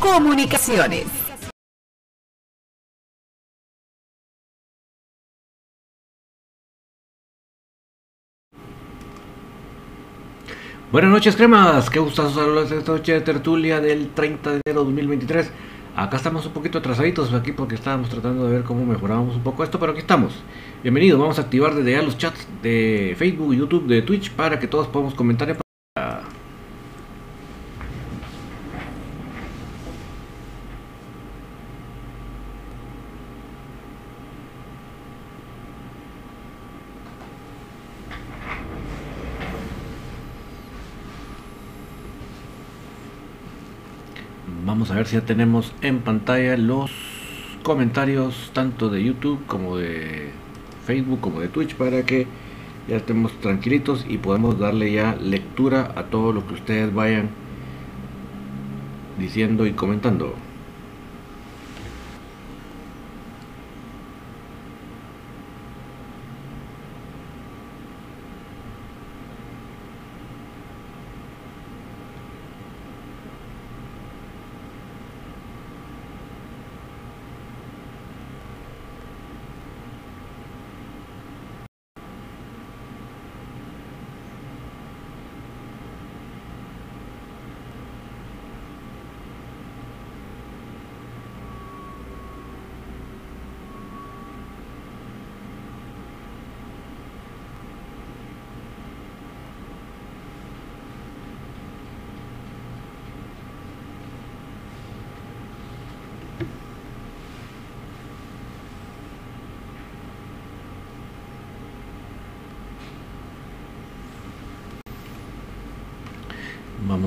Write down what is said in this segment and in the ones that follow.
Comunicaciones. Buenas noches, cremas. Qué gustazo saludarlos esta noche de tertulia del 30 de enero de 2023. Acá estamos un poquito atrasaditos aquí porque estábamos tratando de ver cómo mejorábamos un poco esto, pero aquí estamos. Bienvenidos, vamos a activar desde ya los chats de Facebook, YouTube, de Twitch para que todos podamos comentar. Vamos a ver si ya tenemos en pantalla los comentarios tanto de YouTube como de Facebook como de Twitch para que ya estemos tranquilitos y podemos darle ya lectura a todo lo que ustedes vayan diciendo y comentando.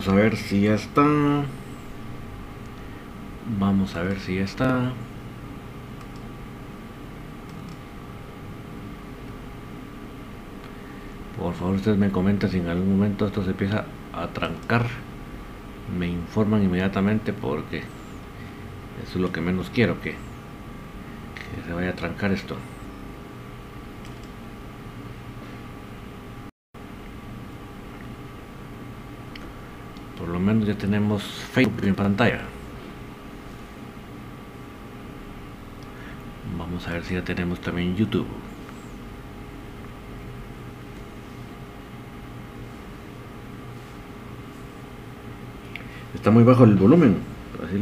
Vamos a ver si ya está. Vamos a ver si ya está. Por favor, ustedes me comentan si en algún momento esto se empieza a trancar. Me informan inmediatamente porque eso es lo que menos quiero, que, que se vaya a trancar esto. Por lo menos ya tenemos Facebook en pantalla. Vamos a ver si ya tenemos también YouTube. Está muy bajo el volumen. Aquí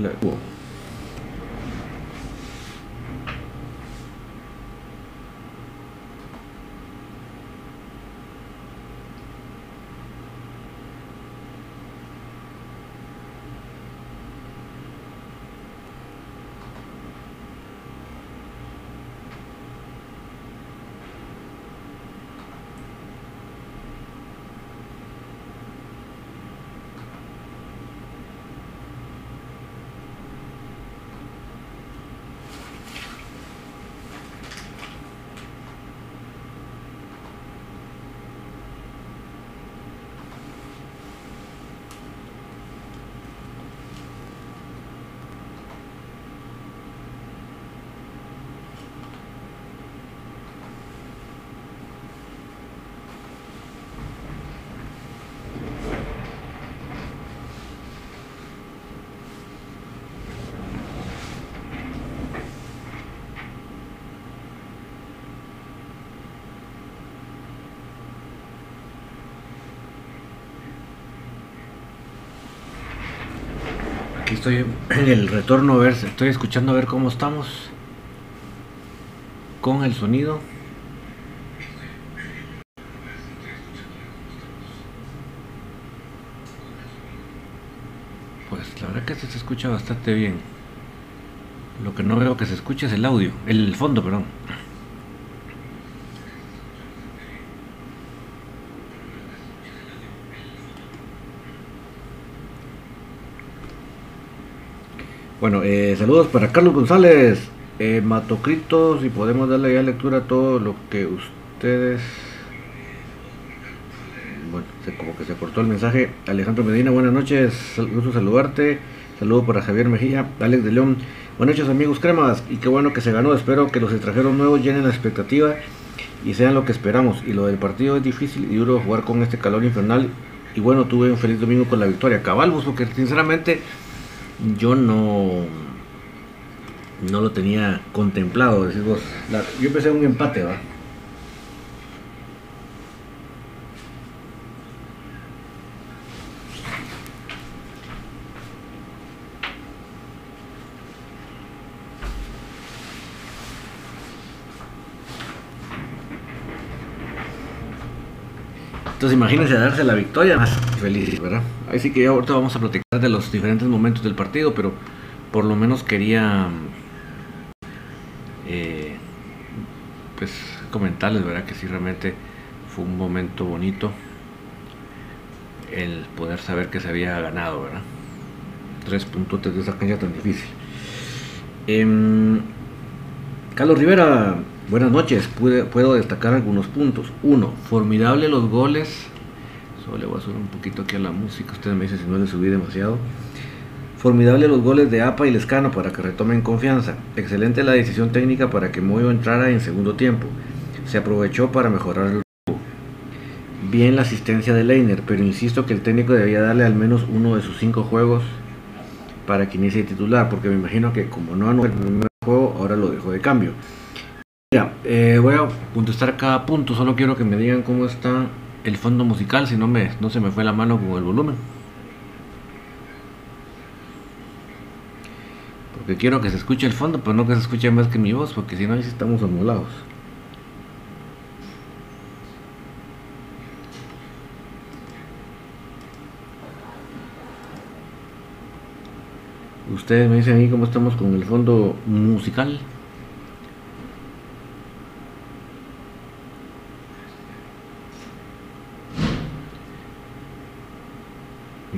estoy en el retorno a ver, estoy escuchando a ver cómo estamos con el sonido. Pues la verdad que se escucha bastante bien. Lo que no veo que se escuche es el audio, el fondo, perdón. Bueno, eh, saludos para Carlos González, eh, Matocritos, y podemos darle ya lectura a todo lo que ustedes... Bueno, se, como que se cortó el mensaje. Alejandro Medina, buenas noches, gusto saludarte. Saludo para Javier Mejía, Alex de León. Buenas noches amigos cremas, y qué bueno que se ganó. Espero que los extranjeros nuevos llenen la expectativa y sean lo que esperamos. Y lo del partido es difícil y duro jugar con este calor infernal. Y bueno, tuve un feliz domingo con la victoria. Cabalbos, porque sinceramente yo no no lo tenía contemplado. Decir vos, yo empecé un empate, ¿va? Entonces imagínense darse la victoria, más feliz, ¿verdad? Ahí sí que ya ahorita vamos a platicar de los diferentes momentos del partido, pero por lo menos quería eh, pues comentarles, ¿verdad? Que sí realmente fue un momento bonito el poder saber que se había ganado, ¿verdad? Tres puntos de esa cancha tan difícil. Em, Carlos Rivera Buenas noches, puedo destacar algunos puntos. Uno, formidable los goles. Le voy a subir un poquito aquí a la música, ustedes me dicen si no le subí demasiado. Formidable los goles de APA y Lescano para que retomen confianza. Excelente la decisión técnica para que Moyo entrara en segundo tiempo. Se aprovechó para mejorar el juego. Bien la asistencia de Leiner, pero insisto que el técnico debía darle al menos uno de sus cinco juegos para que inicie titular, porque me imagino que como no anotó el primer juego, ahora lo dejó de cambio. Mira, eh, voy a contestar cada punto, solo quiero que me digan cómo está el fondo musical, si no, me, no se me fue la mano con el volumen. Porque quiero que se escuche el fondo, pero no que se escuche más que mi voz, porque si no, ahí sí estamos anulados. Ustedes me dicen ahí cómo estamos con el fondo musical.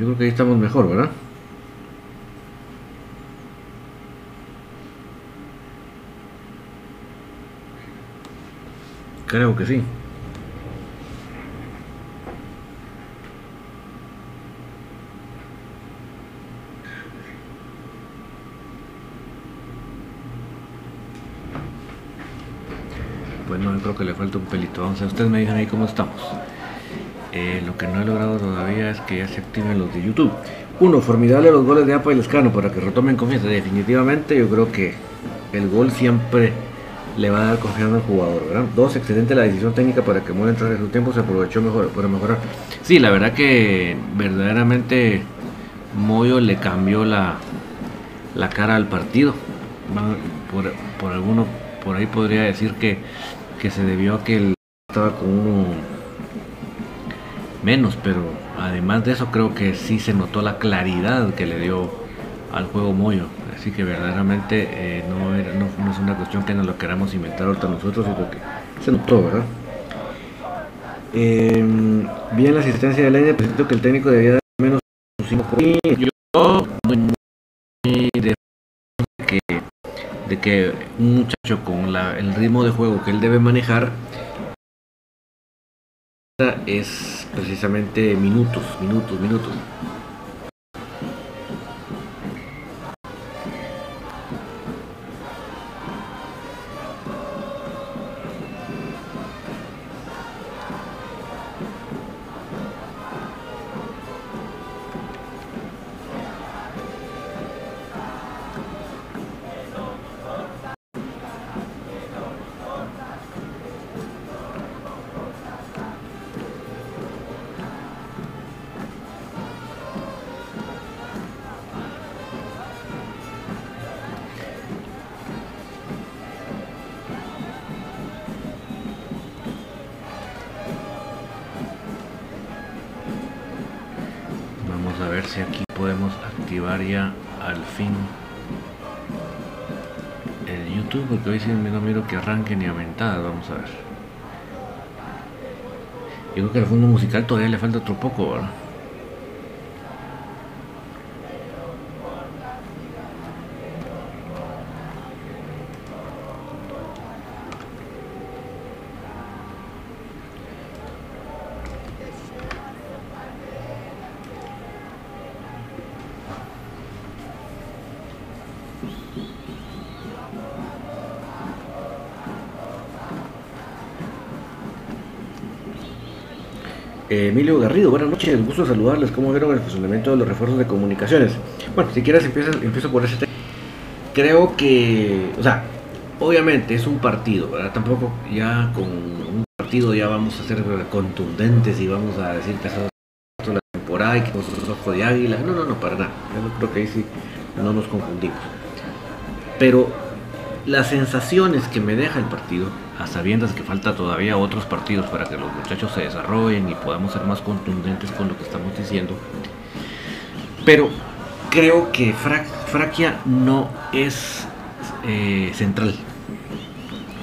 Yo creo que ahí estamos mejor, ¿verdad? Creo que sí. Pues no, creo que le falta un pelito. Vamos a ustedes me dicen ahí cómo estamos. Eh, lo que no he logrado todavía es que ya se activen los de YouTube. Uno, formidable los goles de APA y Lescano para que retomen confianza. Definitivamente yo creo que el gol siempre le va a dar confianza al jugador, ¿verdad? Dos, excelente la decisión técnica para que muera entrar en su tiempo, se aprovechó mejor para mejorar. Sí, la verdad que verdaderamente Moyo le cambió la, la cara al partido. Por, por alguno, por ahí podría decir que, que se debió a que él estaba con uno menos, pero además de eso creo que sí se notó la claridad que le dio al juego Moyo. Así que verdaderamente eh, no, era, no, es una cuestión que nos lo queramos inventar ahorita nosotros, sino que se notó, ¿verdad? Eh, bien la asistencia de Leña, siento que el técnico debía dar menos 5 Yo muy de que, de que un muchacho con la, el ritmo de juego que él debe manejar es precisamente minutos, minutos, minutos. Vamos a ver. Yo creo que al fondo musical todavía le falta otro poco, ¿verdad? Emilio Garrido, buenas noches, gusto saludarles. ¿Cómo vieron el funcionamiento de los refuerzos de comunicaciones? Bueno, si quieres empiezo, empiezo por ese tema. Creo que, o sea, obviamente es un partido, ¿verdad? Tampoco ya con un partido ya vamos a ser contundentes y vamos a decir que es la temporada y que nosotros ojo de águila. No, no, no, para nada. Yo creo que ahí sí no nos confundimos. Pero las sensaciones que me deja el partido, a sabiendas que falta todavía otros partidos para que los muchachos se desarrollen y podamos ser más contundentes con lo que estamos diciendo, pero creo que Fraquia no es eh, central.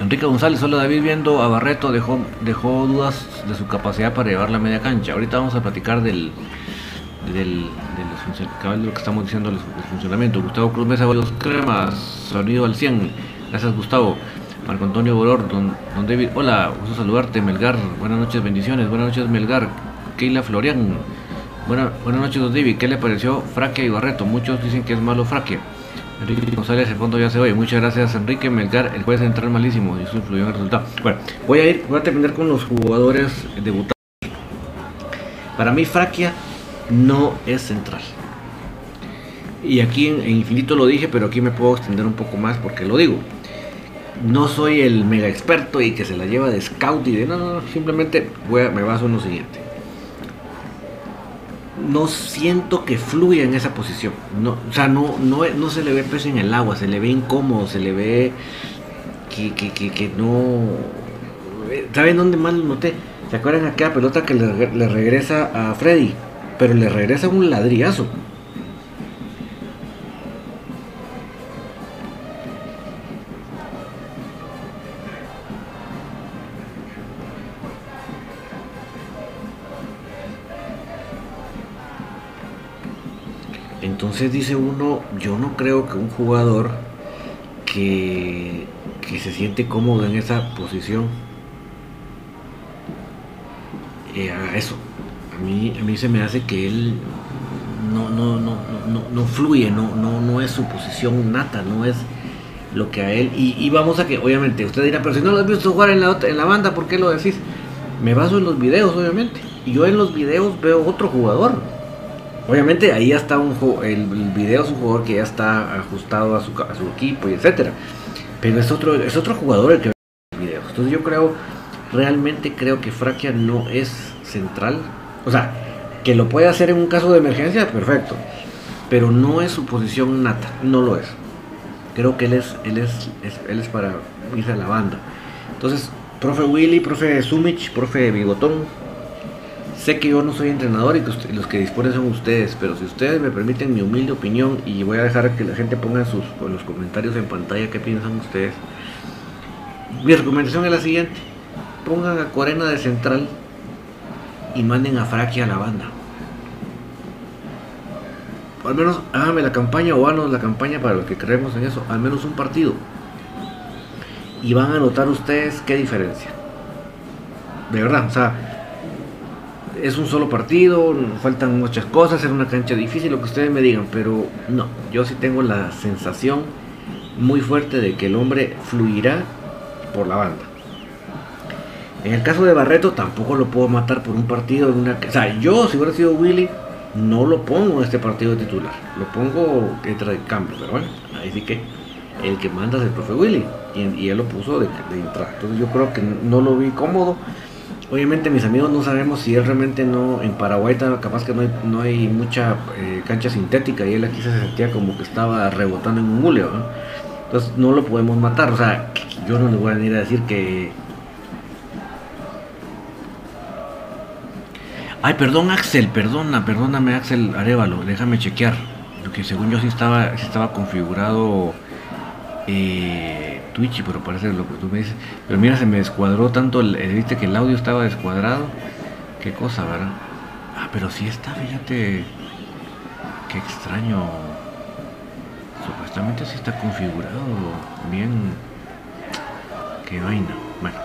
Enrique González, hola David, viendo a Barreto dejó, dejó dudas de su capacidad para llevar la media cancha. Ahorita vamos a platicar del, del, de lo que estamos diciendo del funcionamiento. Gustavo Cruz Mesa, los cremas, sonido al 100. Gracias Gustavo. Marco Antonio Boror, don, don, David, hola, gusto saludarte, Melgar, buenas noches, bendiciones, buenas noches Melgar, Keila Florian, buenas noches don David, ¿qué le pareció Fraquia y Barreto? Muchos dicen que es malo Fraquia. Enrique González, el fondo ya se oye. Muchas gracias, Enrique Melgar. El juez entrar malísimo y eso influyó en el resultado. Bueno, voy a ir, voy a terminar con los jugadores debutados. Para mí, Fraquia no es central. Y aquí en, Infinito lo dije, pero aquí me puedo extender un poco más porque lo digo. No soy el mega experto y que se la lleva de scout y de no, no, simplemente voy me baso en lo siguiente. No siento que fluya en esa posición. No, o sea, no, no, no se le ve peso en el agua, se le ve incómodo, se le ve que, que, que, no. ¿Saben dónde más lo noté? ¿Se acuerdan aquella pelota que le, le regresa a Freddy? pero le regresa un ladrillazo. Entonces dice uno, yo no creo que un jugador que, que se siente cómodo en esa posición eh, haga eso a mí, a mí se me hace que él no, no, no, no, no fluye, no, no, no es su posición nata, no es lo que a él. Y, vamos a que, obviamente, usted dirá, pero si no lo has visto jugar en la, en la banda, ¿por qué lo decís? Me baso en los videos, obviamente. Y yo en los videos veo otro jugador. Obviamente ahí ya está un el, video es un jugador que ya está ajustado a su, a su equipo y etcétera. Pero es otro, es otro jugador el que ve los videos. Entonces yo creo, realmente creo que Fraquia no es central o sea, que lo puede hacer en un caso de emergencia, perfecto. Pero no es su posición nata, no lo es. Creo que él es, él es, él es para irse a la banda. Entonces, profe Willy, profe Sumich, profe Bigotón, sé que yo no soy entrenador y que los que disponen son ustedes, pero si ustedes me permiten mi humilde opinión y voy a dejar que la gente ponga sus, en los comentarios en pantalla qué piensan ustedes. Mi recomendación es la siguiente. Pongan a Corena de central y manden a Fraki a la banda. al menos háganme la campaña o háganos la campaña para los que creemos en eso. Al menos un partido. Y van a notar ustedes qué diferencia. De verdad, o sea, es un solo partido, faltan muchas cosas, es una cancha difícil, lo que ustedes me digan, pero no, yo sí tengo la sensación muy fuerte de que el hombre fluirá por la banda. En el caso de Barreto tampoco lo puedo matar por un partido una... O sea, yo si hubiera sido Willy, no lo pongo en este partido de titular. Lo pongo entre de cambio, pero bueno, ahí sí que el que manda es el profe Willy. Y, él lo puso de, entrada. Entonces yo creo que no lo vi cómodo. Obviamente mis amigos no sabemos si él realmente no, en Paraguay capaz que no hay, no hay mucha eh, cancha sintética y él aquí se sentía como que estaba rebotando en un muleo. Entonces no lo podemos matar. O sea, yo no le voy a venir a decir que Ay, perdón Axel, perdona, perdóname Axel Arevalo, déjame chequear. Lo que según yo sí estaba, estaba configurado eh, Twitch, pero parece lo que tú me dices. Pero mira, se me descuadró tanto, el, viste que el audio estaba descuadrado. Qué cosa, ¿verdad? Ah, pero sí está, fíjate. Qué extraño. Supuestamente sí está configurado bien. Qué vaina. Bueno.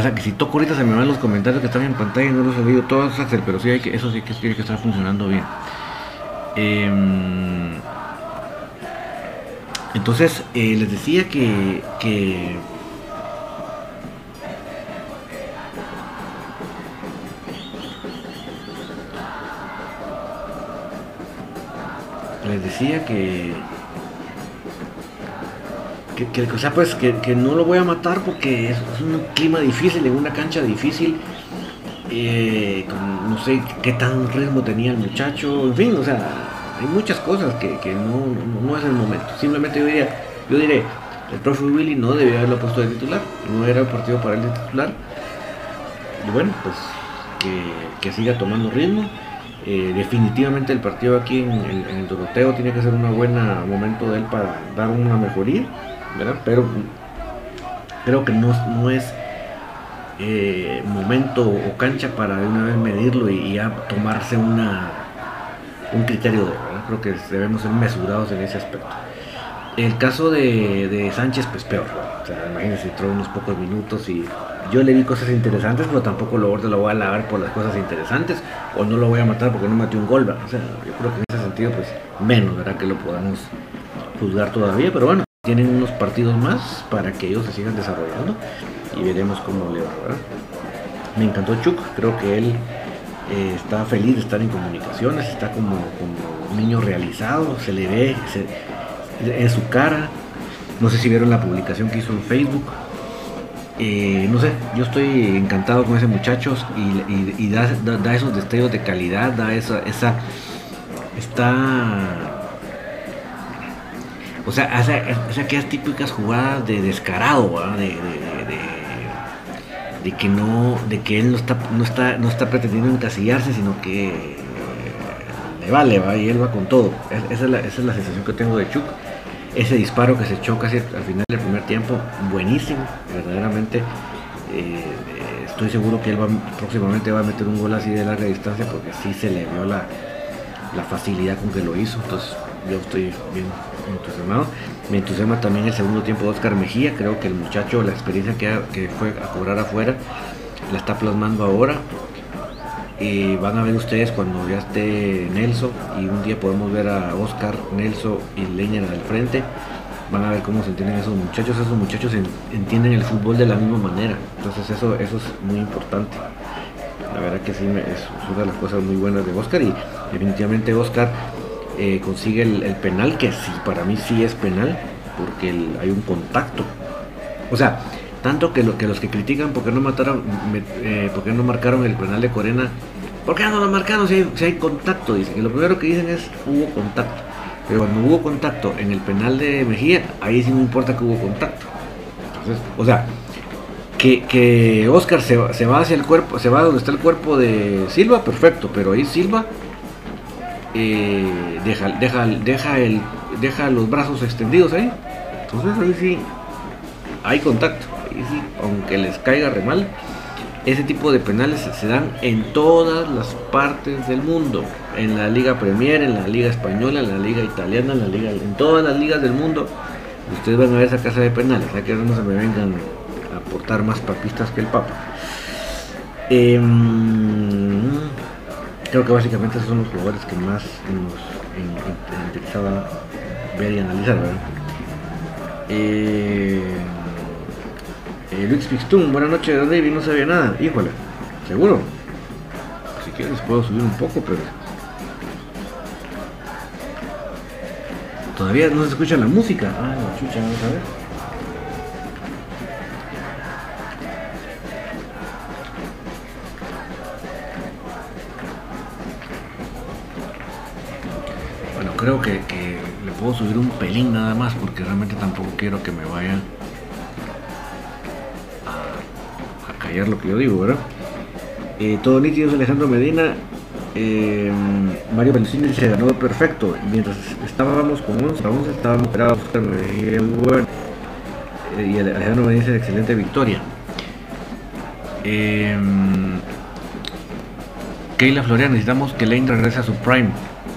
Sea que si toco ahorita se me van los comentarios que están en pantalla y no los he leído todos, pero sí hay que, eso sí que tiene que estar funcionando bien. Em, entonces, eh, les decía que, que les decía que que, o sea, pues que, que, no lo voy a matar porque es, un clima difícil, en una cancha difícil. Eh, con, no sé qué tan ritmo tenía el muchacho, en fin, o sea, hay muchas cosas que, que no, no, es el momento. Simplemente yo diría, yo diré, el profe Willy no debía haberlo puesto de titular, no era el partido para él de titular. Y bueno, pues que, que siga tomando ritmo. Eh, definitivamente el partido aquí en, el Doroteo tiene que ser un buen momento de él para dar una mejoría. Pero creo que no, no es eh, momento o cancha para de una vez medirlo y, ya tomarse una, un criterio de Creo que debemos ser mesurados en ese aspecto. El caso de, Sánchez, pues peor. O sea, imagínense, entró unos pocos minutos y yo le vi cosas interesantes, pero tampoco lo, lo voy a lavar por las cosas interesantes o no lo voy a matar porque no metió un gol. O sea, yo creo que en ese sentido, pues menos, ¿verdad? Que lo podamos juzgar todavía, pero bueno, tienen unos partidos más para que ellos se sigan desarrollando y veremos cómo le va. Me encantó Chuck, creo que él eh, está feliz de estar en comunicaciones, está como, niño realizado, se le ve en su cara. No sé si vieron la publicación que hizo en Facebook. Eh, no sé, yo estoy encantado con ese muchacho y, da, esos destellos de calidad, da esa, esa está o sea, hace, aquellas típicas jugadas de descarado, de, de, que no, de que él no está, no está, no está pretendiendo encasillarse, sino que le vale, va, y él va con todo. Esa es, la, esa es la sensación que tengo de Chuck. Ese disparo que se echó casi al final del primer tiempo, buenísimo, verdaderamente. Eh, estoy seguro que él va, próximamente va a meter un gol así de larga distancia porque sí se le vio la, la facilidad con que lo hizo. Entonces yo estoy bien entusiasmado. Me entusiasma también el segundo tiempo de Oscar Mejía. Creo que el muchacho, la experiencia que, fue a cobrar afuera, la está plasmando ahora. Y van a ver ustedes cuando ya esté Nelson y un día podemos ver a Oscar, Nelson y Leña al frente. Van a ver cómo se entienden esos muchachos. Esos muchachos entienden el fútbol de la misma manera. Entonces eso, eso es muy importante. La verdad que sí, es una de las cosas muy buenas de Oscar y definitivamente Oscar eh, consigue el, penal, que sí, para mí sí es penal, porque hay un contacto. O sea, tanto que, lo, que los que critican porque no mataron, eh, porque no marcaron el penal de Corena, ¿por qué no lo marcaron si hay, contacto? Dicen. Y lo primero que dicen es hubo contacto. Pero cuando hubo contacto en el penal de Mejía, ahí sí no importa que hubo contacto. Entonces, o sea, que, que Oscar se, se, va hacia el cuerpo, se va donde está el cuerpo de Silva, perfecto, pero ahí Silva eh, deja, deja, deja, el, deja los brazos extendidos ahí. Entonces ahí sí hay contacto. Aunque les caiga re mal, ese tipo de penales se dan en todas las partes del mundo. En la Liga Premier, en la Liga Española, en la Liga Italiana, en la Liga, en todas las ligas del mundo. Ustedes van a ver esa casa de penales, a que no se me vengan a aportar más papistas que el Papa. Eh, creo que básicamente esos son los jugadores que más nos interesaba ver y analizar, ¿verdad? Eh, eh, Luis Pixtun, buenas noches, David, no sabía nada, híjole, seguro. Si quieres puedo subir un poco, pero todavía no se escucha la música. Ah, la chucha, vamos a ver. creo que, le puedo subir un pelín nada más porque realmente tampoco quiero que me vaya callar lo que yo digo, ¿verdad? Eh, todo nítido es Alejandro Medina. Eh, Mario Pelusini se ganó perfecto. Mientras estábamos con 11 a 11, estábamos esperados. Eh, y Alejandro Medina dice excelente victoria. Keila Florian, necesitamos que Lane regrese a su prime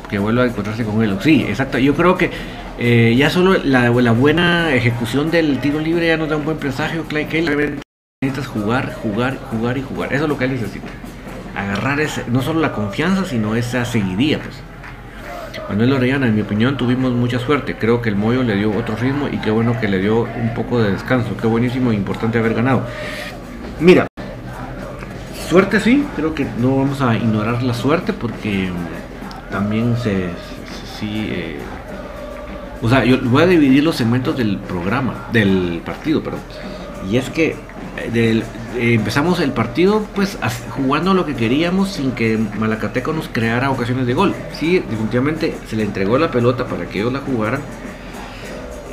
que vuelva a encontrarse con él. Sí, exacto. Yo creo que ya solo la, buena ejecución del tiro libre ya nos da un buen presagio. Clay Keller necesitas jugar, jugar, jugar y jugar. Eso es lo que él necesita. Agarrar ese, no solo la confianza, sino esa seguidía. Pues. Manuel Orellana, en mi opinión, tuvimos mucha suerte. Creo que el Moyo le dio otro ritmo y qué bueno que le dio un poco de descanso. Qué buenísimo e importante haber ganado. Mira, suerte sí, creo que no vamos a ignorar la suerte porque también se, sí. Eh, o sea, yo voy a dividir los segmentos del programa, del partido, perdón. Y es que eh, empezamos el partido pues jugando lo que queríamos sin que Malacateco nos creara ocasiones de gol. Sí, definitivamente se le entregó la pelota para que ellos la jugaran.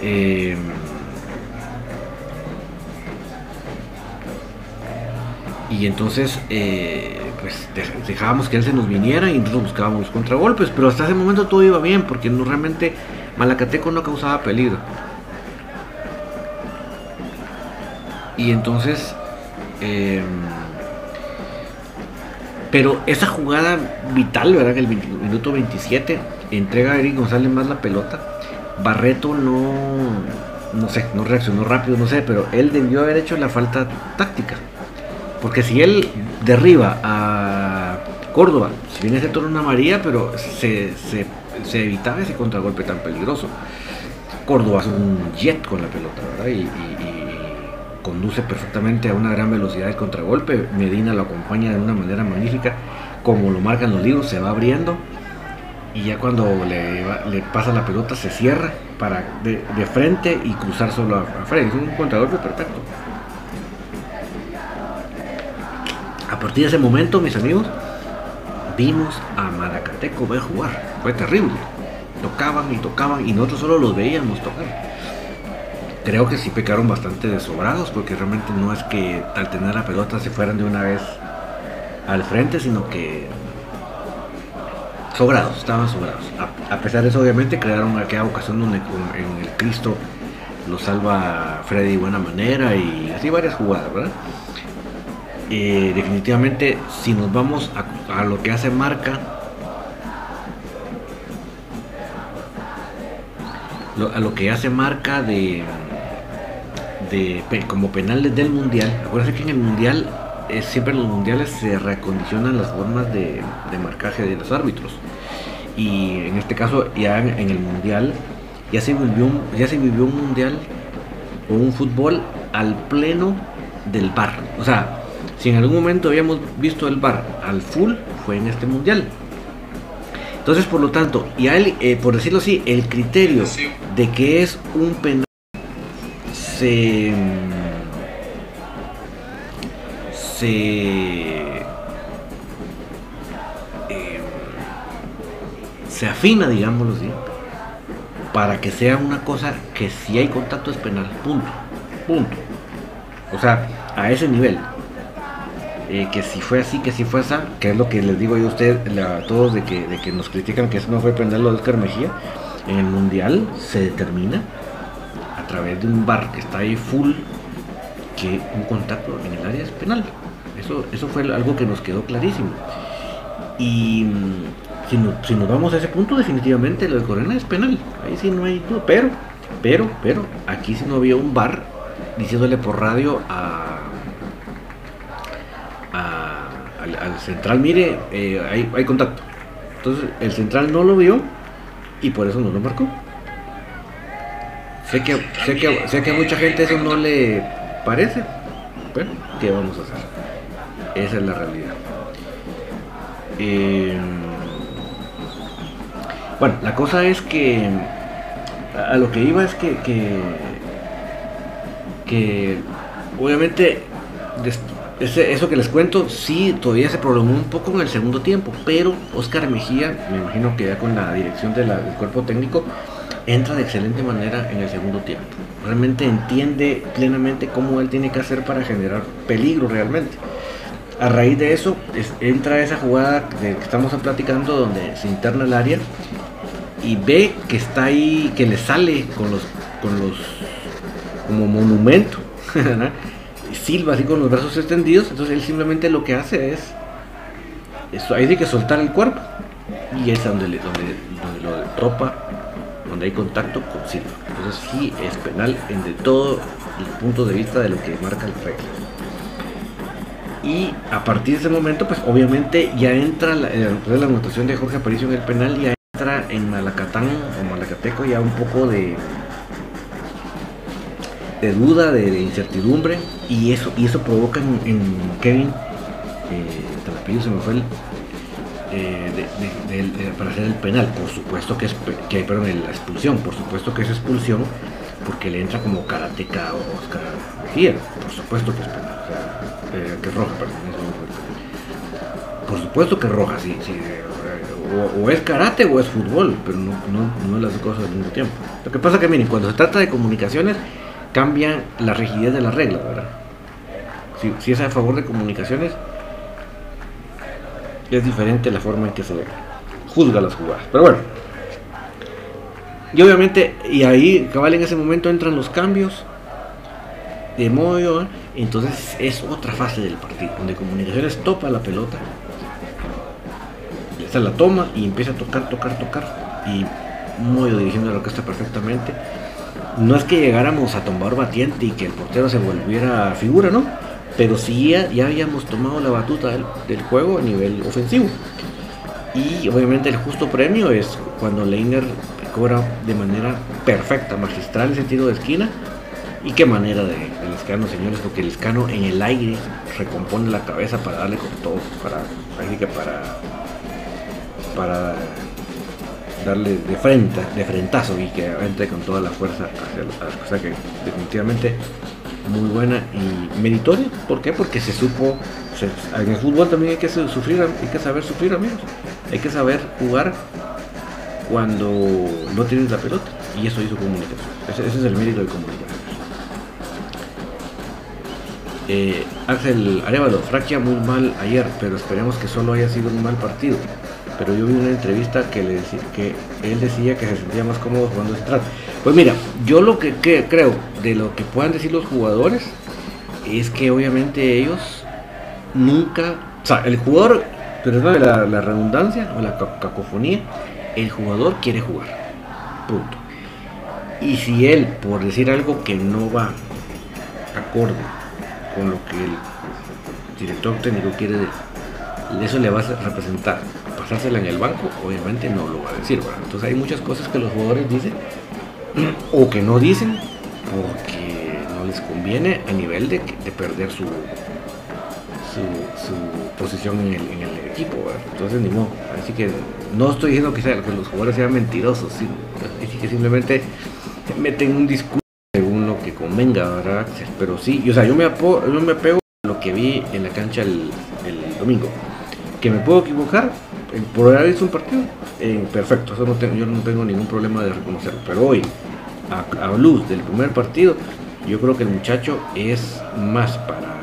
Eh, y entonces eh, pues dejábamos que él se nos viniera y nosotros buscábamos contragolpes, pero hasta ese momento todo iba bien porque no realmente Malacateco no causaba peligro. Y entonces, em, pero esa jugada vital, ¿verdad? Que el minuto 27 entrega a Eric González más la pelota. Barreto no, no sé, no reaccionó rápido, no sé, pero él debió haber hecho la falta táctica. Porque si él derriba a Córdoba, si viene ese turno una María, pero se, se, evitaba ese contragolpe tan peligroso. Córdoba es un jet con la pelota, ¿verdad? y conduce perfectamente a una gran velocidad de contragolpe. Medina lo acompaña de una manera magnífica, como lo marcan los libros, se va abriendo y ya cuando le, pasa la pelota se cierra para de, frente y cruzar solo a, frente. Es un contragolpe perfecto. A partir de ese momento, mis amigos, vimos a Maracateco ver jugar. Fue terrible. Tocaban y tocaban y nosotros solo los veíamos tocar creo que sí pecaron bastante de sobrados, porque realmente no es que al tener la pelota se fueran de una vez al frente, sino que sobrados, estaban sobrados. A, pesar de eso, obviamente, crearon aquella ocasión donde en el Cristo lo salva Freddy de buena manera y así varias jugadas, ¿verdad? Eh, definitivamente, si nos vamos a lo que hace marca, a lo que hace marca de de, como penales del mundial. Acuérdense que en el mundial, eh, siempre en los mundiales se reacondicionan las formas de, marcaje de los árbitros. Y en este caso, ya en, el mundial, ya se, vivió un, ya se vivió un mundial o un fútbol al pleno del bar. O sea, si en algún momento habíamos visto el bar al full, fue en este mundial. Entonces, por lo tanto, y él, eh, por decirlo así, el criterio de que es un penal se se eh, se afina, digámoslo así, para que sea una cosa que si hay contacto es penal, punto, punto. O sea, a ese nivel. Eh, que si fue así, que si fue esa, que es lo que les digo yo a ustedes, a todos de que, de que nos critican que eso no fue penal lo de Oscar Mejía, en el mundial se determina a través de un bar que está ahí full que un contacto en el área es penal. Eso, eso fue algo que nos quedó clarísimo. Y mm, si, si nos vamos a ese punto, definitivamente lo de Corena es penal. Ahí sí no hay duda. Pero, pero, pero, aquí si no había un bar diciéndole por radio a, al, central, mire, eh, hay, hay contacto. Entonces el central no lo vio y por eso no lo marcó. Sé que, sé que, sé que a mucha gente eso no le parece, pero ¿qué vamos a hacer? Esa es la realidad. Eh, bueno, la cosa es que a lo que iba es que, que, que obviamente eso que les cuento sí todavía se prolongó un poco en el segundo tiempo, pero Oscar Mejía, me imagino que ya con la dirección del cuerpo técnico, entra de excelente manera en el segundo tiempo. Realmente entiende plenamente cómo él tiene que hacer para generar peligro realmente. A raíz de eso entra esa jugada que estamos platicando donde se interna el área y ve que está ahí, que le sale con los, con los como monumento. Silva así con los brazos extendidos, entonces él simplemente lo que hace es, eso, hay que soltar el cuerpo y es donde, donde, donde lo tropa donde hay contacto con Silva. Entonces sí es penal en de todo el punto de vista de lo que marca el regla. Y a partir de ese momento, pues obviamente ya entra la, eh, la anotación de Jorge Aparicio en el penal, ya entra en Malacatán o Malacateco ya un poco de, de duda, de, incertidumbre, y eso, y eso provoca en, Kevin, eh, se me fue eh, para hacer el penal. Por supuesto que es que, perdón, la expulsión, por supuesto que es expulsión porque le entra como karateca o Oscar Mejía. Por supuesto que es penal, eh, que es roja, perdón. Por supuesto que es roja, sí, sí o, es karate o es fútbol, pero no, no, las dos cosas al mismo tiempo. Lo que pasa que, miren, cuando se trata de comunicaciones, cambian la rigidez de las reglas, ¿verdad? Si, si es a favor de comunicaciones, es diferente la forma en que se juzga las jugadas. Pero bueno. Y obviamente, y ahí, cabal, en ese momento entran los cambios de modo, entonces es otra fase del partido, donde comunicaciones topa la pelota esta la toma y empieza a tocar, tocar, tocar. Y muy dirigiendo la orquesta perfectamente. No es que llegáramos a tomar batiente y que el portero se volviera figura, ¿no? Pero sí ya, habíamos tomado la batuta del, juego a nivel ofensivo. Y obviamente el justo premio es cuando Leiner cobra de manera perfecta, magistral ese tiro de esquina. Y qué manera de, el escano, señores, porque el escano en el aire recompone la cabeza para darle con todo, para, para para darle de frente, de frentazo y que entre con toda la fuerza hacia la cosa que definitivamente muy buena y meritoria. ¿Por qué? Porque se supo, en el fútbol también hay que sufrir, hay que saber sufrir amigos, hay que saber jugar cuando no tienes la pelota y eso hizo comunicación. Ese, es el mérito de comunicación. Eh, Ángel Arevalo, Fraquia muy mal ayer, pero esperemos que solo haya sido un mal partido pero yo vi una entrevista que, le decía, que él decía que se sentía más cómodo jugando central. Pues mira, yo lo que, creo de lo que puedan decir los jugadores es que obviamente ellos nunca, o sea, el jugador, pero no la, la redundancia o la cacofonía, el jugador quiere jugar, punto. Y si él, por decir algo que no va acorde con lo que el director técnico quiere decir, eso le va a representar pasársela en el banco, obviamente no lo va a decir, Entonces hay muchas cosas que los jugadores dicen o que no dicen porque no les conviene a nivel de, perder su, su, posición en el, equipo, Entonces ni modo. Así que no estoy diciendo que, sea, que los jugadores sean mentirosos, sino que simplemente meten un discurso según lo que convenga, ¿verdad? Pero sí, yo, o sea, yo me, yo me apego a lo que vi en la cancha el, el domingo. Que me puedo equivocar, por haber visto un partido, eh, perfecto, eso no tengo, yo no tengo ningún problema de reconocerlo. Pero hoy, a, luz del primer partido, yo creo que el muchacho es más para,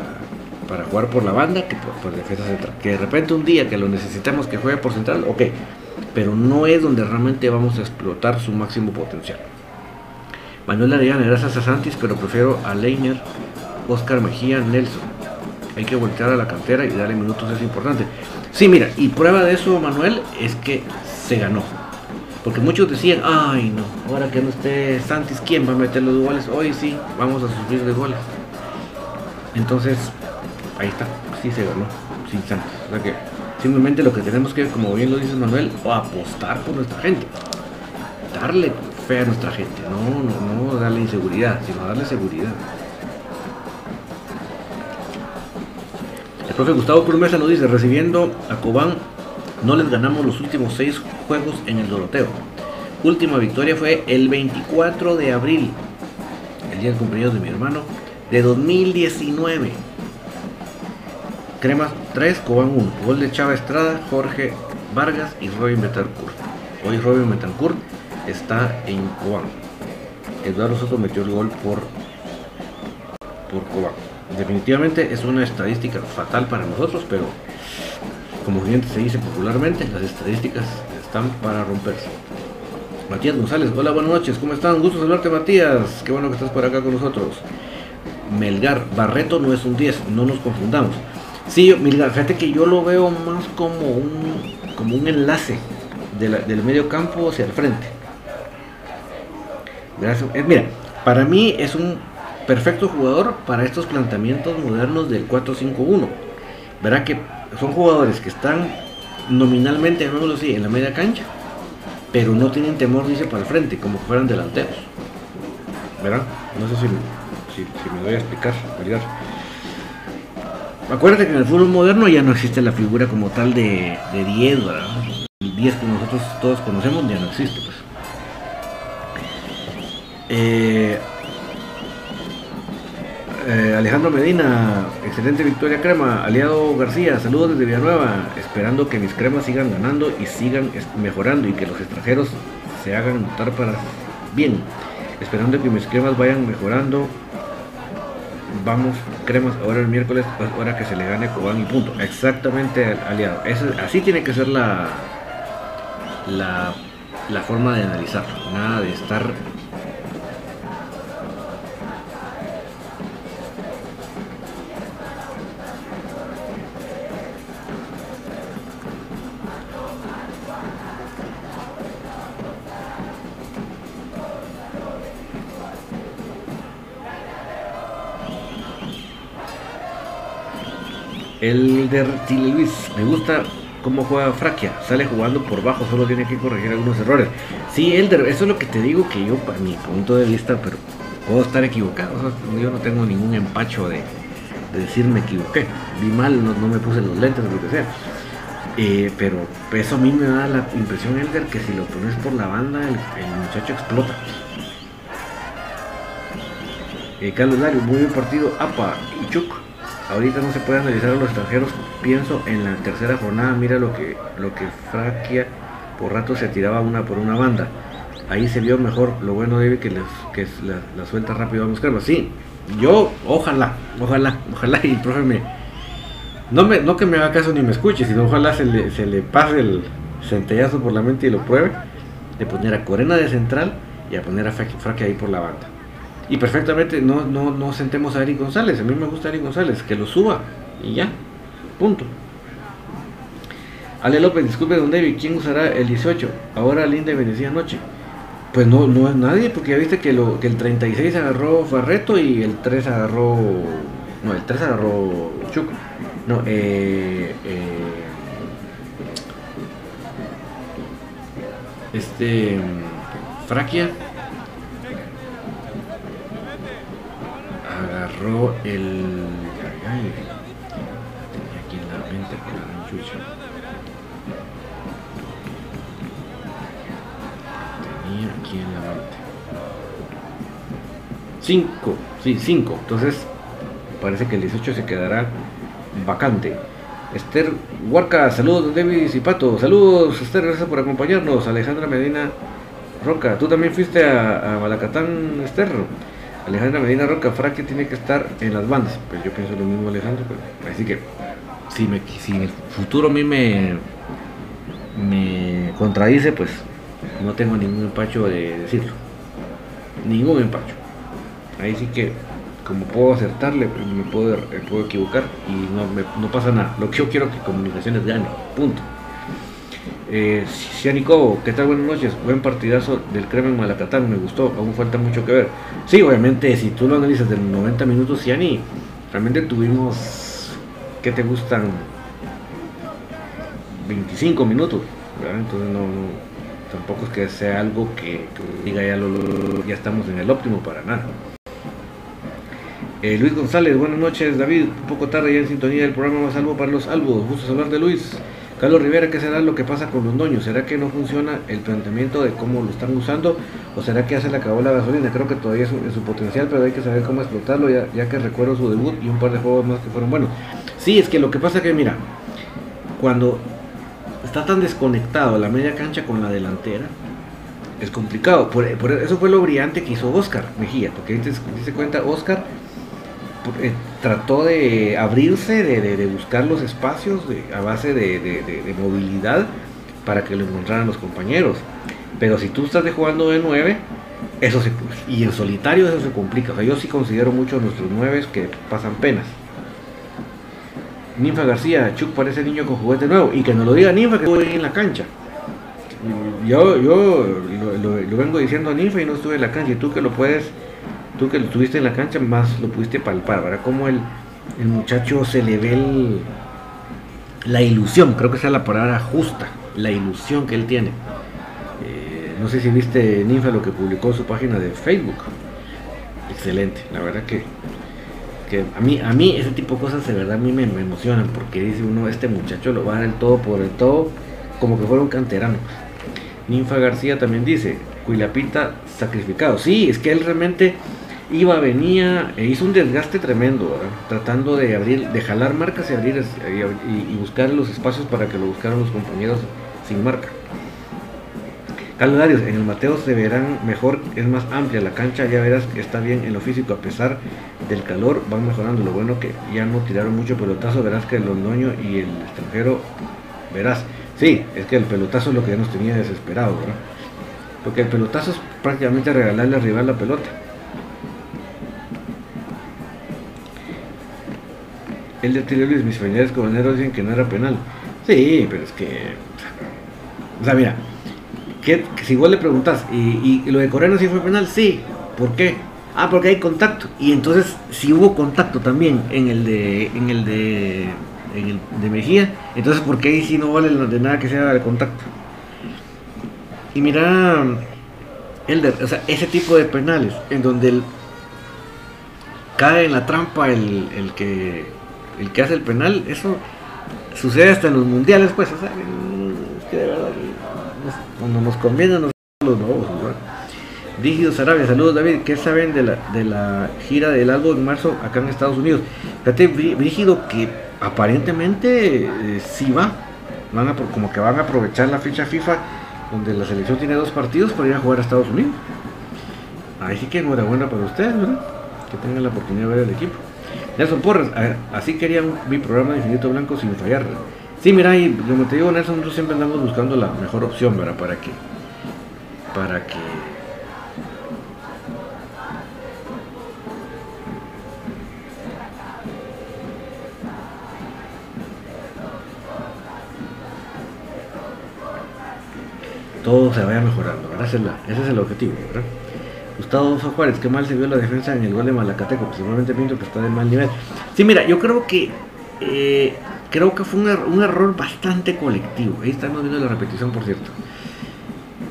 para jugar por la banda que por, defensa central. Que de repente un día que lo necesitamos que juegue por central, ok, pero no es donde realmente vamos a explotar su máximo potencial. Manuel Arellana, gracias a Santis, pero prefiero a Leiner, Oscar Mejía, Nelson. Hay que voltear a la cantera y darle minutos, es importante. Sí, mira, y prueba de eso, Manuel, es que se ganó. Porque muchos decían, ay no, ahora que no esté Santis, ¿quién va a meter los goles? Hoy sí, vamos a sufrir de goles. Entonces, ahí está, sí se ganó, sin Santis. O sea que simplemente lo que tenemos que, como bien lo dice Manuel, apostar por nuestra gente. Darle fe a nuestra gente, no, no, no darle inseguridad, sino darle seguridad. Profe Gustavo Promesa nos dice, recibiendo a Cobán, no les ganamos los últimos seis juegos en el Doroteo. Última victoria fue el 24 de abril, el día del cumpleaños de mi hermano, de 2019. Cremas 3, Cobán 1. Gol de Chava Estrada, Jorge Vargas y Robin Betancourt. Hoy Robin Betancourt está en Cobán. Eduardo Soto metió el gol por, por Cobán definitivamente es una estadística fatal para nosotros, pero como bien se dice popularmente, las estadísticas están para romperse. Matías González, hola, buenas noches, ¿cómo están? Gusto saludarte, Matías, qué bueno que estás por acá con nosotros. Melgar, Barreto no es un 10, no nos confundamos. Sí, Melgar, fíjate que yo lo veo más como un, como un enlace del medio campo hacia el frente. Gracias. Eh, mira, para mí es un perfecto jugador para estos planteamientos modernos del 4-5-1. Verá que son jugadores que están nominalmente, así, en la media cancha, pero no tienen temor, dice, para el frente, como que fueran delanteros. ¿Verdad? No sé si, me voy a explicar, Acuérdate que en el fútbol moderno ya no existe la figura como tal de, de 10, El 10 que nosotros todos conocemos ya no existe, pues. Eh, eh, Alejandro Medina, excelente victoria crema. Aliado García, saludos desde Villanueva. Esperando que mis cremas sigan ganando y sigan mejorando y que los extranjeros se hagan notar para bien. Esperando que mis cremas vayan mejorando. Vamos, cremas, ahora el miércoles, pues, ahora que se le gane Cobán y punto. Exactamente, aliado. así tiene que ser la, la, la forma de analizar. Nada de estar El de Luis, me gusta cómo juega Fraquia. Sale jugando por bajo, solo tiene que corregir algunos errores. Sí, Elder, eso es lo que te digo que yo, para mi punto de vista, pero puedo estar equivocado. yo no tengo ningún empacho de, decir me equivoqué. Vi mal, no, me puse los lentes, lo que sea. Eh, pero eso a mí me da la impresión, Elder, que si lo pones por la banda, el, muchacho explota. Eh, Carlos Lario, muy bien partido. Apa y Chuck. Ahorita no se puede analizar a los extranjeros. Pienso en la tercera jornada, mira lo que, lo que Fraquia por rato se tiraba una por una banda. Ahí se vio mejor. Lo bueno de que, que la, suelta rápido a buscarlo. Sí, yo, ojalá, ojalá, ojalá y el profe me. No, me, no que me haga caso ni me escuche, sino ojalá se le, se le pase el centellazo por la mente y lo pruebe. De poner a Corena de central y a poner a Fraquia ahí por la banda. Y perfectamente no, no, no sentemos a Eric González. A mí me gusta Eric González, que lo suba y ya. Punto. Ale López, disculpe, don David, ¿quién usará el 18? Ahora Linda me decía anoche. Pues no, no es nadie, porque ya viste que, lo, que el 36 agarró Farreto y el 3 agarró. No, el 3 agarró Chuco. No, eh, eh, este. Fraquia el. Ay, tenía aquí en la mente con la chucha. Tenía aquí en la mente. 5, sí, 5. Entonces, parece que el 18 se quedará vacante. Esther Huarca, saludos David y Pato, saludos Esther, gracias por acompañarnos. Alejandra Medina Roca, tú también fuiste a, a Malacatán, Esther. Alejandra Medina Roca Fraque tiene que estar en las bandas. Pues yo pienso lo mismo, Alejandro. así que si, me, si el futuro a mí me, me contradice, pues no tengo ningún empacho de decirlo. Ningún empacho. Ahí sí que, como puedo acertarle, pues, me puedo, puedo equivocar y no, no pasa nada. Lo que yo quiero es que comunicaciones gane. Punto. Eh, Cianico, ¿qué tal? Buenas noches. Buen partidazo del Cremen Malacatán, me gustó, aún falta mucho que ver. Sí, obviamente, si tú lo analizas de 90 minutos, Ciani, realmente tuvimos, ¿qué te gustan? 25 minutos, Entonces no, tampoco es que sea algo que, diga ya, lo, ya estamos en el óptimo para nada. Eh, Luis González, buenas noches, David. Un poco tarde ya en sintonía del programa más salvo para los albos. Gusto hablar de Luis. Carlos Rivera, ¿qué será lo que pasa con los doños? ¿Será que no funciona el planteamiento de cómo lo están usando? ¿O será que ya se le acabó la gasolina? Creo que todavía es su potencial, pero hay que saber cómo explotarlo, ya, que recuerdo su debut y un par de juegos más que fueron buenos. Sí, es que lo que pasa es que, mira, cuando está tan desconectado la media cancha con la delantera, es complicado. Por, eso fue lo brillante que hizo Oscar Mejía, porque ahí te, te cuenta, Oscar eh, trató de abrirse, de, buscar los espacios a base de, movilidad para que lo encontraran los compañeros. Pero si tú estás de jugando de 9, eso se, y en solitario eso se complica. O sea, yo sí considero mucho a nuestros 9 que pasan penas. Ninfa García, Chuck parece niño con juguete nuevo. Y que no lo diga Ninfa que estuve en la cancha. Yo, yo lo, vengo diciendo a Ninfa y no estuve en la cancha. Y tú que lo puedes tú que lo tuviste en la cancha, más lo pudiste palpar, ¿verdad? Como el, el muchacho se le ve la ilusión, creo que esa es la palabra justa, la ilusión que él tiene. Eh, no sé si viste Ninfa lo que publicó su página de Facebook. Excelente, la verdad que que a mí, a mí ese tipo de cosas de verdad a mí me, me emocionan porque dice uno, este muchacho lo va a dar el todo por el todo, como que fuera un canterano. Ninfa García también dice, Cuilapita sacrificado. Sí, es que él realmente iba, venía, e hizo un desgaste tremendo, ¿verdad? tratando de abrir, de jalar marcas y abrir y, buscar los espacios para que lo buscaran los compañeros sin marca. Carlos Darius, en el Mateo se verán mejor, es más amplia la cancha, ya verás que está bien en lo físico, a pesar del calor van mejorando. Lo bueno que ya no tiraron mucho pelotazo, verás que el londoño y el extranjero, verás, sí, es que el pelotazo es lo que ya nos tenía desesperado, ¿verdad? Porque el pelotazo es prácticamente regalarle al rival la pelota. El de Luis, mis familiares cobaneros dicen que no era penal. Sí, pero es que. O sea, mira, que, si igual le preguntas, ¿y, lo de Coreno sí fue penal? Sí. ¿Por qué? Ah, porque hay contacto. Y entonces, si hubo contacto también en el de, en el de, en el de Mejía, entonces, ¿por qué ahí sí no vale de nada que sea de contacto? Y mira, Elder, o sea, ese tipo de penales, en donde el, cae en la trampa el, el, que, el que hace el penal, eso sucede hasta en los mundiales, pues, o sea, es que de verdad cuando nos conviene nos los nuevos, Rígido Sarabia, saludos David, ¿qué saben de la, de la gira del álbum en marzo acá en Estados Unidos? Fíjate, Rígido, que aparentemente eh, sí va, van a, como que van a aprovechar la fecha FIFA donde la selección tiene dos partidos para ir a jugar a Estados Unidos. Ahí sí que enhorabuena para ustedes, ¿verdad? Que tengan la oportunidad de ver el equipo. Nelson Porras, así quería mi programa de Infinito Blanco sin fallar. Sí, mira, y como te digo, Nelson, nosotros siempre andamos buscando la mejor opción, ¿verdad? Para que. Para que. Todo se vaya mejorando, ¿verdad? Es, ese es el objetivo, ¿verdad? Gustavo Juárez, qué mal se vio la defensa en el gol de Malacateco, principalmente Pinto que está de mal nivel. Sí, mira, yo creo que eh, creo que fue un, error bastante colectivo. Ahí estamos viendo la repetición, por cierto.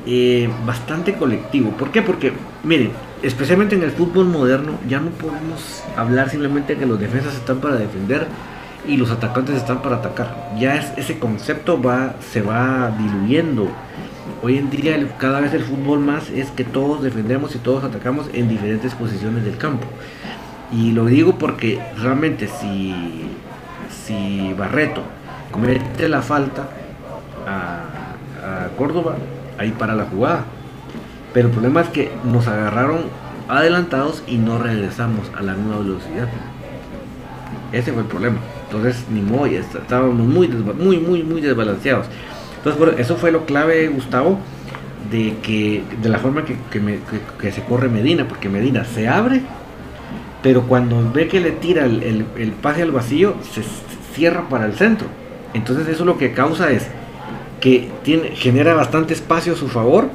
Eh, bastante colectivo. ¿Por qué? Porque, miren, especialmente en el fútbol moderno, ya no podemos hablar simplemente que los defensas están para defender y los atacantes están para atacar. Ya es, ese concepto va, se va diluyendo. Hoy en día cada vez el fútbol más es que todos defendemos y todos atacamos en diferentes posiciones del campo. Y lo digo porque realmente si si Barreto comete la falta a, Córdoba, ahí para la jugada. Pero el problema es que nos agarraron adelantados y no regresamos a la misma velocidad. Ese fue el problema. Entonces, ni modo, estábamos muy, muy, muy, muy desbalanceados. Entonces, eso fue lo clave, Gustavo, de que de la forma que, se corre Medina, porque Medina se abre, pero cuando ve que le tira el, pase al vacío, se, cierra para el centro. Entonces eso lo que causa es que genera bastante espacio a su favor,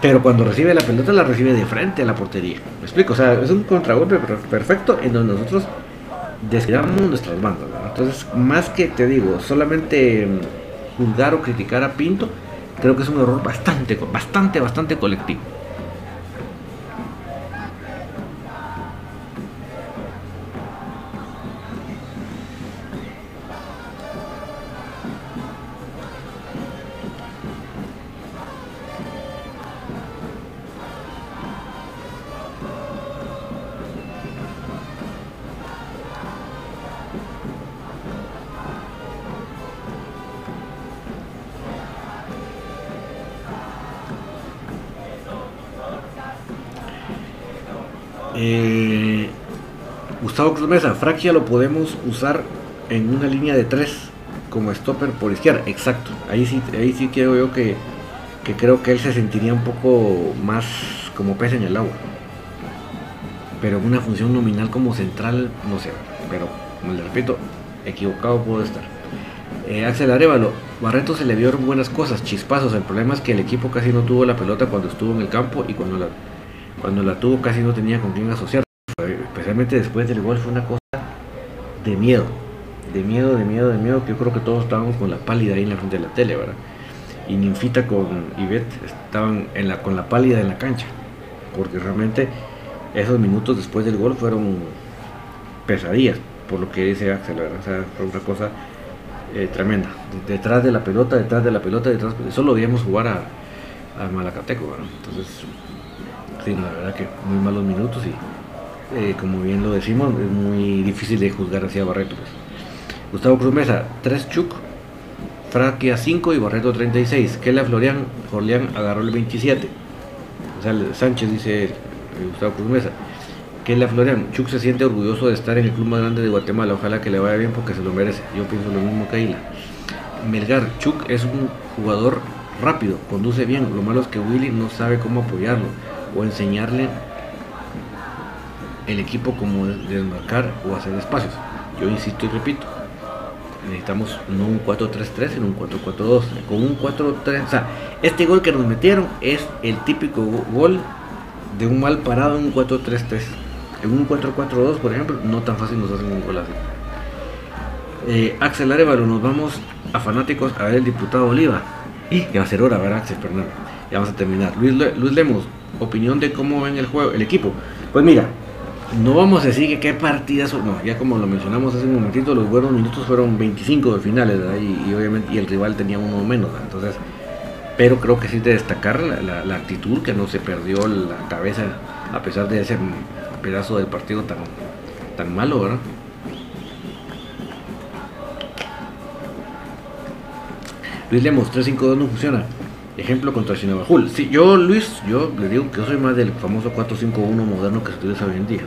pero cuando recibe la pelota la recibe de frente a la portería. ¿Me explico? O sea, es un contragolpe perfecto en donde nosotros descuidamos nuestras bandas. Entonces, más que te digo, solamente mm, juzgar o criticar a Pinto, creo que es un error bastante, bastante, bastante colectivo. Eh, Gustavo Cruz Mesa, Fraquia lo podemos usar en una línea de tres como stopper por izquierda. Exacto. Ahí sí, ahí sí creo yo que, creo que él se sentiría un poco más como pez en el agua. Pero una función nominal como central, no sé. Pero, como le repito, equivocado puedo estar. Eh, Axel Arevalo, Barreto se le vieron buenas cosas, chispazos. El problema es que el equipo casi no tuvo la pelota cuando estuvo en el campo y cuando la cuando la tuvo casi no tenía con quién asociar. Especialmente después del gol fue una cosa de miedo. De miedo, de miedo, de miedo, que yo creo que todos estábamos con la pálida ahí en la frente de la tele, ¿verdad? Y Ninfita con Ivette estaban con la pálida en la cancha. Porque realmente esos minutos después del gol fueron pesadillas, por lo que dice Axel, ¿verdad? O sea, fue una cosa eh, tremenda. Detrás de la pelota, detrás de la pelota, detrás. Solo veíamos jugar a, a Malacateco, ¿verdad? Entonces, sí, la verdad que muy malos minutos y, eh, como bien lo decimos, es muy difícil de juzgar hacia Barreto. Pues. Gustavo Cruz Mesa, 3 Chuk, Fraquia 5 y Barreto 36. Kela Florian, Jorlián agarró el 27. O sea, Sánchez dice eh, Gustavo Cruz Mesa. Kela Florian, Chuk se siente orgulloso de estar en el club más grande de Guatemala. Ojalá que le vaya bien porque se lo merece. Yo pienso lo mismo que Aila. Melgar, Chuk es un jugador rápido, conduce bien. Lo malo es que Willy no sabe cómo apoyarlo o enseñarle el equipo cómo desmarcar o hacer espacios. Yo insisto y repito, necesitamos no un 4-3-3, sino un 4-4-2. Con un 4-3, o sea, este gol que nos metieron es el típico gol de un mal parado en un 4-3-3. En un 4-4-2, por ejemplo, no tan fácil nos hacen un gol así. Eh, Axel Arevalo, nos vamos a fanáticos a ver el diputado Oliva. Y ya va a ser hora, ¿verdad, Axel Fernando? Ya vamos a terminar. Luis, Luis Lemos, opinión de cómo ven el juego, el equipo. Pues mira, no vamos a decir que qué partidas, no, ya como lo mencionamos hace un momentito, los buenos minutos fueron 25 de finales, y, obviamente y el rival tenía uno menos, entonces, pero creo que sí de destacar la, actitud, que no se perdió la cabeza a pesar de ese pedazo del partido tan, tan malo, ¿verdad? Luis Lemos, 3-5-2 no funciona. Ejemplo contra Chinabajul. Sí, yo, Luis, yo le digo que yo soy más del famoso 4-5-1 moderno que se utiliza hoy en día.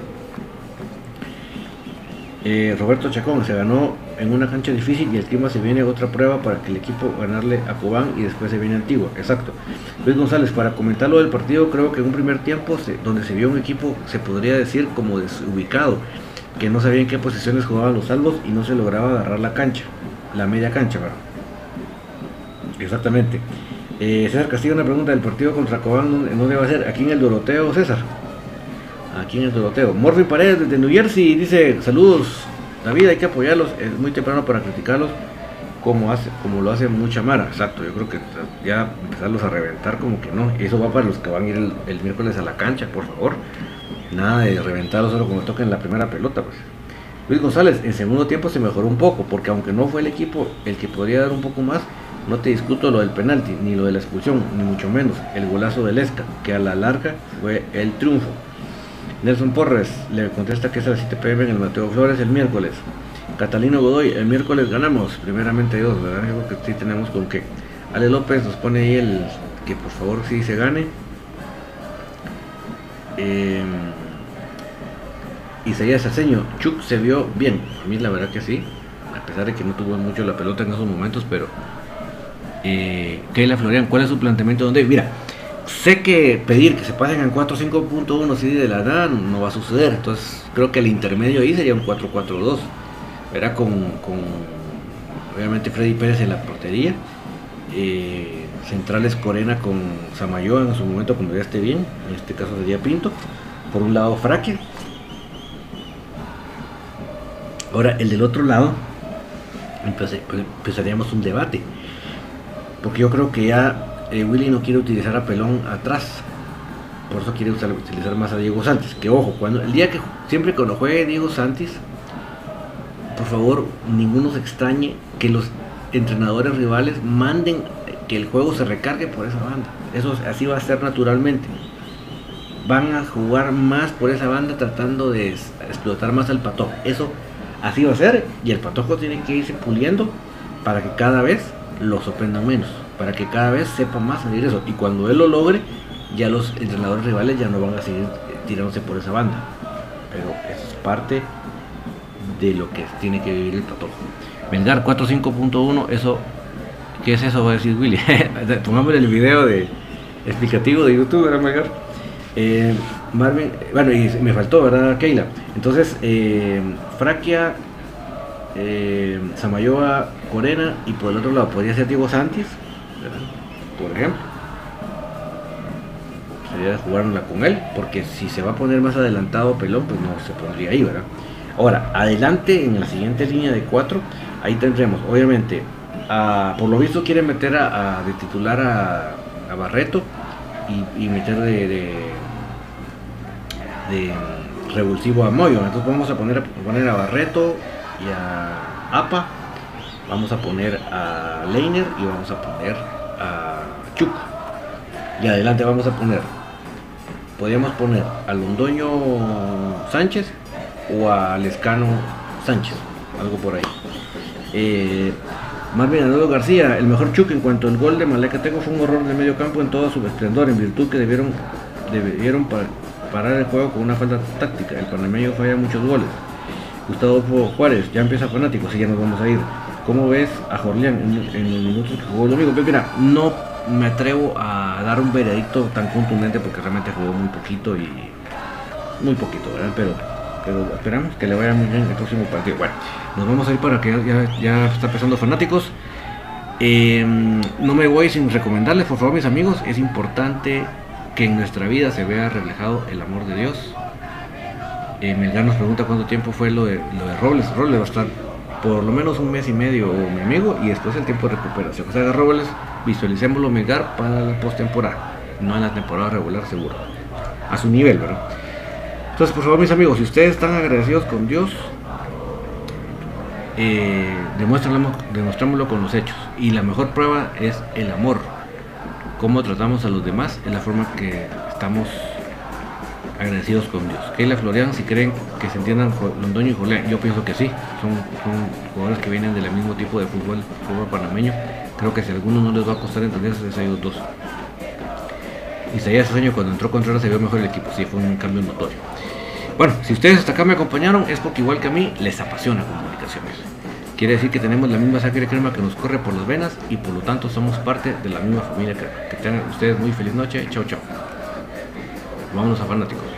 Eh, Roberto Chacón se ganó en una cancha difícil y el clima se viene a otra prueba para que el equipo ganarle a Cobán y después se viene Antigua. Exacto. Luis González, para comentar lo del partido, creo que en un primer tiempo donde se vio un equipo, se podría decir como desubicado, que no sabía en qué posiciones jugaban los salvos y no se lograba agarrar la cancha, la media cancha, ¿verdad? Exactamente. Eh, César Castillo, una pregunta del partido contra Cobán, ¿en dónde va a ser? Aquí en el Doroteo, César. Aquí en el Doroteo. Morphy Paredes desde New Jersey dice, saludos, David, hay que apoyarlos, es muy temprano para criticarlos como, hace, como lo hace mucha Mara. Exacto, yo creo que ya empezarlos a reventar como que no. Eso va para los que van a ir el, miércoles a la cancha, por favor. Nada de reventarlos solo cuando toquen la primera pelota, pues. Luis González, en segundo tiempo se mejoró un poco, porque aunque no fue el equipo el que podría dar un poco más, no te discuto lo del penalti, ni lo de la expulsión, ni mucho menos el golazo del Esca, que a la larga fue el triunfo. Nelson Porres le contesta que es a las 7 pm en el Mateo Flores el miércoles. Catalino Godoy, el miércoles ganamos, primeramente Dios, ¿verdad? Yo que sí tenemos con que. Ale López nos pone ahí el que por favor sí se gane. Eh, Isaías Aceño, Chuck se vio bien, a mí la verdad que sí, a pesar de que no tuvo mucho la pelota en esos momentos, pero eh, Keila Florian, ¿cuál es su planteamiento? Donde, mira, sé que pedir que se pasen en 4-5.1 CD de la edad no va a suceder, entonces creo que el intermedio ahí sería un 4-4-2, era con, obviamente Freddy Pérez en la portería, eh, centrales Corena con Samayoa en su momento cuando ya esté bien, en este caso sería Pinto, por un lado Fraque, ahora el del otro lado empezaríamos un debate porque yo creo que ya eh, Willy no quiere utilizar a Pelón atrás. Por eso quiere utilizar más a Diego Santos. Que ojo, cuando el día que siempre cuando juegue Diego Santos, por favor, ninguno se extrañe que los entrenadores rivales manden que el juego se recargue por esa banda. Eso así va a ser naturalmente. Van a jugar más por esa banda tratando de explotar más al patojo. Eso así va a ser y el patojo tiene que irse puliendo para que cada vez lo sorprendan menos, para que cada vez sepa más salir eso. Y cuando él lo logre, ya los entrenadores rivales ya no van a seguir tirándose por esa banda. Pero es parte de lo que tiene que vivir el Patojo. Vengar 45.1, eso, ¿qué es eso? Va a decir Willy. Pongamos el video de explicativo de YouTube, ¿verdad, Melgar? Eh, Marvin, bueno, y me faltó, ¿verdad, Keila? Entonces, eh, Fraquia eh, Samayoa Corena y por el otro lado podría ser Diego Santis, por ejemplo. Sería jugarla con él, porque si se va a poner más adelantado Pelón, pues no se pondría ahí, ¿verdad? Ahora, adelante en la siguiente línea de cuatro, ahí tendremos, obviamente, por lo visto quieren meter a, de titular a, Barreto y, meter de, de, revulsivo a Moyo. Entonces vamos a poner, poner a Barreto y a APA. Vamos a poner a Leiner y vamos a poner a Chuk. Y adelante vamos a poner. Podríamos poner a Londoño Sánchez o a Lescano Sánchez. Algo por ahí. Eh, Marvin Anelo García, el mejor Chuk en cuanto al gol de Maleca tengo fue un horror de medio campo en todo su esplendor, en virtud que debieron, debieron parar el juego con una falta táctica. El panameño falla muchos goles. Gustavo Juárez, ya empieza fanático, así ya nos vamos a ir. ¿Cómo ves a Jorlián en, los minutos que jugó el domingo? Pues mira, no me atrevo a dar un veredicto tan contundente porque realmente jugó muy poquito y muy poquito, ¿verdad? Pero, pero esperamos que le vaya muy bien el próximo partido. Bueno, nos vamos a ir para que ya, ya está empezando fanáticos. Em, no me voy sin recomendarles, por favor, mis amigos, es importante que en nuestra vida se vea reflejado el amor de Dios. Eh, Melgar nos pregunta cuánto tiempo fue lo de, lo de Robles. Robles va a estar por lo menos un mes y medio, mi amigo, y después el tiempo de recuperación. O sea, Robles, visualicémoslo Melgar para la postemporada, no en la temporada regular, seguro. A su nivel, ¿verdad? Entonces, por favor, mis amigos, si ustedes están agradecidos con Dios, eh, demuéstramelo con los hechos. Y la mejor prueba es el amor. Cómo tratamos a los demás es la forma que estamos agradecidos con Dios. Keila Florian, si creen que se entiendan Londoño y Jolé, yo pienso que sí. Son, jugadores que vienen del mismo tipo de fútbol, fútbol panameño. Creo que si a algunos no les va a costar entenderse, es a ellos dos. Isaías ese año cuando entró Contreras se vio mejor el equipo, sí, fue un cambio notorio. Bueno, si ustedes hasta acá me acompañaron es porque igual que a mí les apasiona comunicaciones. Quiere decir que tenemos la misma sangre crema que nos corre por las venas y por lo tanto somos parte de la misma familia crema. Que tengan ustedes muy feliz noche. Chao, chao. Vámonos a fanáticos.